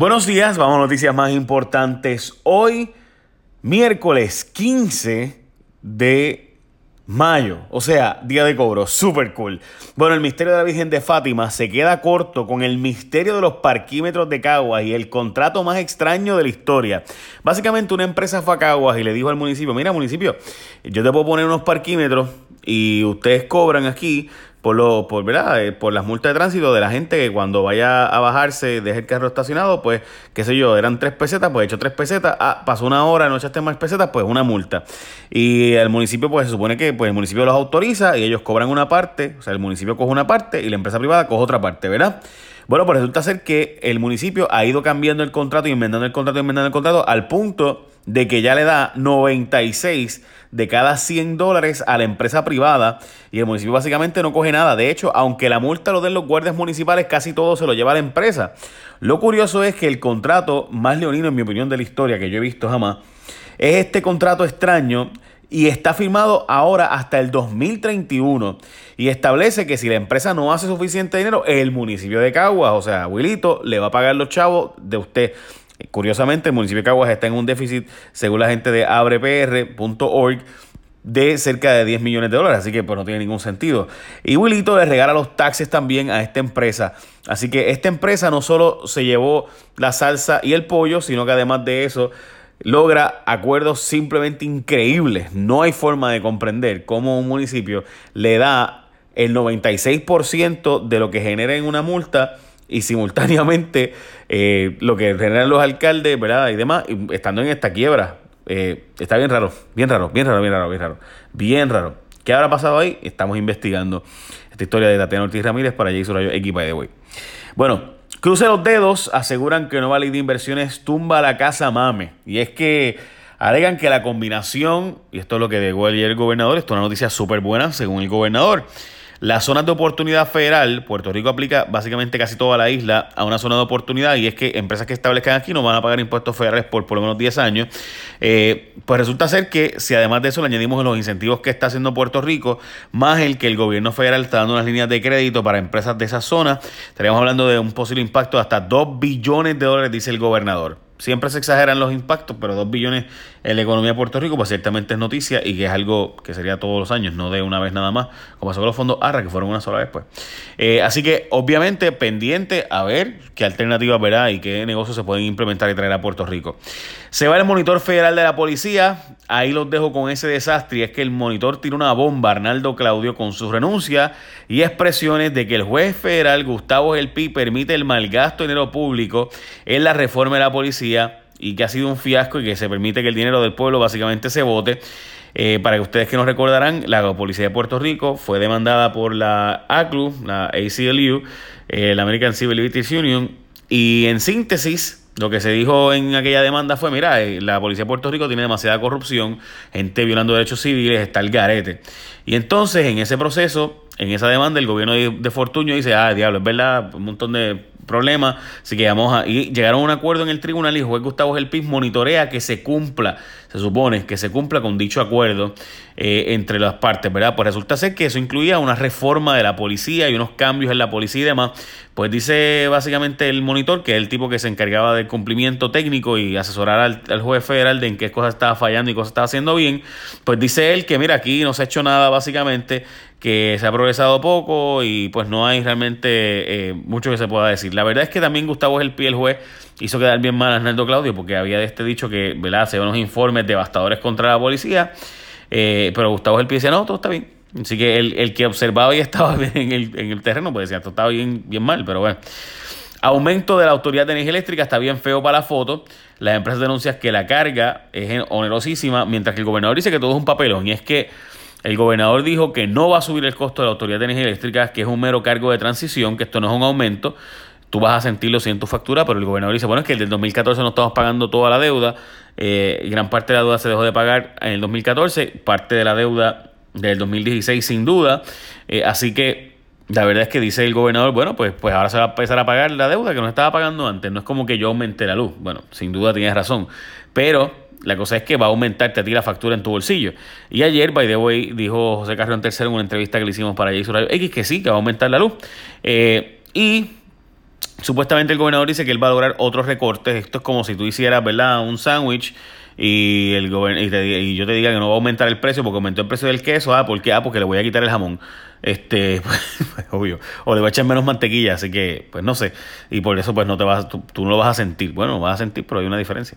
Buenos días, vamos a noticias más importantes. Hoy, miércoles 15 de mayo, o sea, día de cobro, super cool. Bueno, el misterio de la Virgen de Fátima se queda corto con el misterio de los parquímetros de Caguas y el contrato más extraño de la historia. Básicamente una empresa fue a Caguas y le dijo al municipio, mira municipio, yo te puedo poner unos parquímetros y ustedes cobran aquí por lo, por, ¿verdad? Eh, por las multas de tránsito de la gente que cuando vaya a bajarse, deje el carro estacionado, pues, qué sé yo, eran tres pesetas, pues he hecho tres pesetas, ah, pasó una hora, no echaste más pesetas, pues una multa. Y el municipio, pues se supone que pues, el municipio los autoriza y ellos cobran una parte, o sea, el municipio coge una parte y la empresa privada coge otra parte, ¿verdad? Bueno, pues resulta ser que el municipio ha ido cambiando el contrato, inventando el contrato, inventando el contrato, al punto de que ya le da 96 de cada 100 dólares a la empresa privada y el municipio básicamente no coge nada. De hecho, aunque la multa lo den los guardias municipales, casi todo se lo lleva a la empresa. Lo curioso es que el contrato más leonino, en mi opinión, de la historia que yo he visto jamás, es este contrato extraño y está firmado ahora hasta el 2031 y establece que si la empresa no hace suficiente dinero, el municipio de Caguas, o sea, Wilito, le va a pagar los chavos de usted. Curiosamente, el municipio de Caguas está en un déficit, según la gente de abrepr.org, de cerca de 10 millones de dólares, así que pues no tiene ningún sentido. Y Wilito le regala los taxes también a esta empresa. Así que esta empresa no solo se llevó la salsa y el pollo, sino que además de eso logra acuerdos simplemente increíbles. No hay forma de comprender cómo un municipio le da el 96% de lo que genera en una multa y simultáneamente eh, lo que generan los alcaldes, ¿verdad? Y demás, estando en esta quiebra. Eh, está bien raro, bien raro, bien raro, bien raro, bien raro. Bien raro. ¿Qué habrá pasado ahí? Estamos investigando esta historia de Tatiana Ortiz Ramírez para Jason Rayo Equipa de hoy. Bueno, cruce los dedos, aseguran que Nueva Ley de Inversiones tumba la casa mame. Y es que alegan que la combinación, y esto es lo que llegó ayer el gobernador, esto es una noticia súper buena según el gobernador, las zonas de oportunidad federal, Puerto Rico aplica básicamente casi toda la isla a una zona de oportunidad y es que empresas que establezcan aquí no van a pagar impuestos federales por por lo menos 10 años. Eh, pues resulta ser que si además de eso le añadimos los incentivos que está haciendo Puerto Rico, más el que el gobierno federal está dando unas líneas de crédito para empresas de esa zona, estaríamos hablando de un posible impacto de hasta 2 billones de dólares, dice el gobernador. Siempre se exageran los impactos, pero 2 billones en la economía de Puerto Rico, pues ciertamente es noticia y que es algo que sería todos los años, no de una vez nada más, como pasó con los fondos ARRA, que fueron una sola vez, pues. Eh, así que, obviamente, pendiente a ver qué alternativas verá y qué negocios se pueden implementar y traer a Puerto Rico. Se va el monitor federal de la policía, ahí los dejo con ese desastre, y es que el monitor tira una bomba a Arnaldo Claudio con su renuncia y expresiones de que el juez federal Gustavo Gelpi permite el malgasto de dinero público en la reforma de la policía y que ha sido un fiasco y que se permite que el dinero del pueblo básicamente se vote. Eh, para que ustedes que nos recordarán, la Policía de Puerto Rico fue demandada por la ACLU, la ACLU, eh, la American Civil Liberties Union, y en síntesis, lo que se dijo en aquella demanda fue, mira, eh, la Policía de Puerto Rico tiene demasiada corrupción, gente violando derechos civiles, está el garete. Y entonces, en ese proceso, en esa demanda, el gobierno de, Fortuño dice, ah, diablo, es verdad, un montón de problema. Así que vamos a. Y llegaron a un acuerdo en el tribunal y el juez Gustavo Gelpiz monitorea que se cumpla, se supone que se cumpla con dicho acuerdo eh, entre las partes, ¿verdad? Pues resulta ser que eso incluía una reforma de la policía y unos cambios en la policía y demás. Pues dice básicamente el monitor, que es el tipo que se encargaba del cumplimiento técnico y asesorar al, juez federal de en qué cosas estaba fallando y cosas estaba haciendo bien. Pues dice él que, mira, aquí no se ha hecho nada básicamente que se ha progresado poco y pues no hay realmente eh, mucho que se pueda decir. La verdad es que también Gustavo el pie el juez hizo quedar bien mal a Arnaldo Claudio porque había este dicho que ¿verdad? hace unos informes devastadores contra la policía, eh, pero Gustavo el pie decía, no, todo está bien. Así que el, que observaba y estaba bien en el, en el terreno, pues decía, todo estaba bien, bien mal, pero bueno. Aumento de la Autoridad de Energía Eléctrica está bien feo para la foto. Las empresas denuncian que la carga es onerosísima, mientras que el gobernador dice que todo es un papelón. Y es que el gobernador dijo que no va a subir el costo de la Autoridad de Energía Eléctrica, que es un mero cargo de transición, que esto no es un aumento. Tú vas a sentirlo si en tu factura, pero el gobernador dice, bueno, es que el del 2014 no estamos pagando toda la deuda. Eh, gran parte de la deuda se dejó de pagar en el 2014, parte de la deuda del 2016 sin duda. Eh, así que la verdad es que dice el gobernador, bueno, pues, pues ahora se va a empezar a pagar la deuda que no estaba pagando antes. No es como que yo aumente la luz. Bueno, sin duda tienes razón. Pero la cosa es que va a aumentarte a ti la factura en tu bolsillo. Y ayer, by the way, dijo José Carrión Tercero en una entrevista que le hicimos para Jason Radio X que sí, que va a aumentar la luz. Eh, y Supuestamente el gobernador dice que él va a lograr otros recortes. Esto es como si tú hicieras, ¿verdad? Un sándwich y, el y, yo te diga que no va a aumentar el precio porque aumentó el precio del queso. Ah, ¿por qué? Ah, porque le voy a quitar el jamón. Este, pues, obvio. O le voy a echar menos mantequilla, así que, pues no sé. Y por eso, pues no te vas, tú, tú no lo vas a sentir. Bueno, vas a sentir, pero hay una diferencia.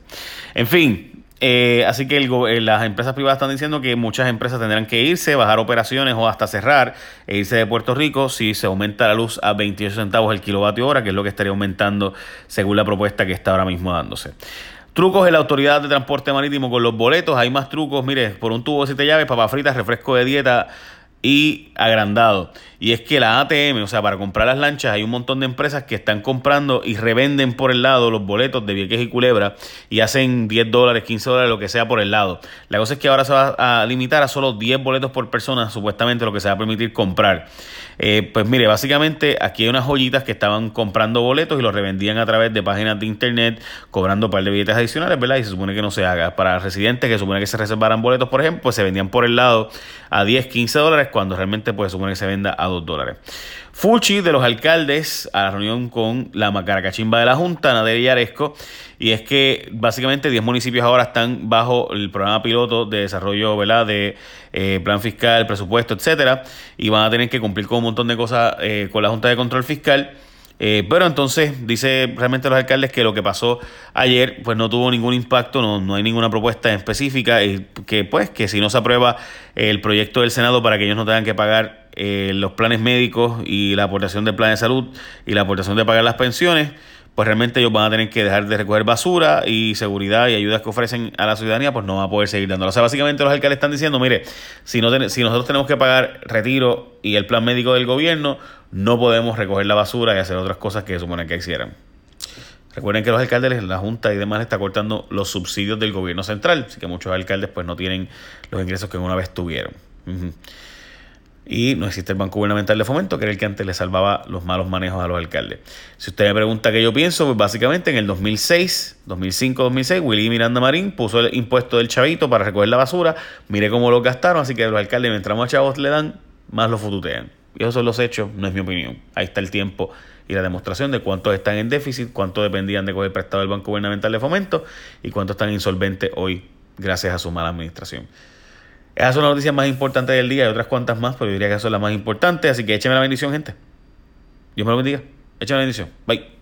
En fin, eh, así que eh, las empresas privadas están diciendo que muchas empresas tendrán que irse, bajar operaciones o hasta cerrar e irse de Puerto Rico si se aumenta la luz a 28 centavos el kilovatio hora, que es lo que estaría aumentando según la propuesta que está ahora mismo dándose. Trucos en la Autoridad de Transporte Marítimo con los boletos. Hay más trucos. Mire, por un tubo de siete llaves, papas fritas, refresco de dieta y agrandado. Y es que la ATM, o sea, para comprar las lanchas, hay un montón de empresas que están comprando y revenden por el lado los boletos de Vieques y Culebra y hacen 10 dólares, 15 dólares, lo que sea por el lado. La cosa es que ahora se va a limitar a solo 10 boletos por persona, supuestamente lo que se va a permitir comprar. Eh, pues mire, básicamente aquí hay unas joyitas que estaban comprando boletos y los revendían a través de páginas de internet, cobrando un par de billetes adicionales, ¿verdad? Y se supone que no se haga. Para residentes que supone que se reservaran boletos, por ejemplo, pues se vendían por el lado a 10, 15 dólares, cuando realmente pues supone que se venda a 2 dólares. Fuchi de los alcaldes a la reunión con la macaracachimba de la Junta, Nader y Aresco, y es que básicamente 10 municipios ahora están bajo el programa piloto de desarrollo de eh, plan fiscal, presupuesto, etcétera, y van a tener que cumplir con un montón de cosas eh, con la Junta de Control Fiscal. Eh, pero entonces dice realmente los alcaldes que lo que pasó ayer pues no tuvo ningún impacto, no, no hay ninguna propuesta específica y que pues que si no se aprueba el proyecto del Senado para que ellos no tengan que pagar eh, los planes médicos y la aportación del plan de salud y la aportación de pagar las pensiones, pues realmente ellos van a tener que dejar de recoger basura y seguridad y ayudas que ofrecen a la ciudadanía, pues no van a poder seguir dándolo. O sea, básicamente los alcaldes están diciendo, mire, si, no si nosotros tenemos que pagar retiro y el plan médico del gobierno, no podemos recoger la basura y hacer otras cosas que supone que hicieran. Recuerden que los alcaldes, la Junta y demás está cortando los subsidios del gobierno central, así que muchos alcaldes pues no tienen los ingresos que una vez tuvieron y no existe el Banco Gubernamental de Fomento, que era el que antes le salvaba los malos manejos a los alcaldes. Si usted me pregunta qué yo pienso, pues básicamente en el 2006, 2005, 2006, Willy Miranda Marín puso el impuesto del chavito para recoger la basura, mire cómo lo gastaron, así que los alcaldes mientras más chavos le dan, más lo fututean. Y esos son los hechos, no es mi opinión. Ahí está el tiempo y la demostración de cuántos están en déficit, cuántos dependían de coger prestado del Banco Gubernamental de Fomento y cuántos están insolventes hoy gracias a su mala administración. Esas son las noticias más importantes del día y otras cuantas más, pero yo diría que son las más importantes. Así que écheme la bendición, gente. Dios me lo bendiga. Écheme la bendición. Bye.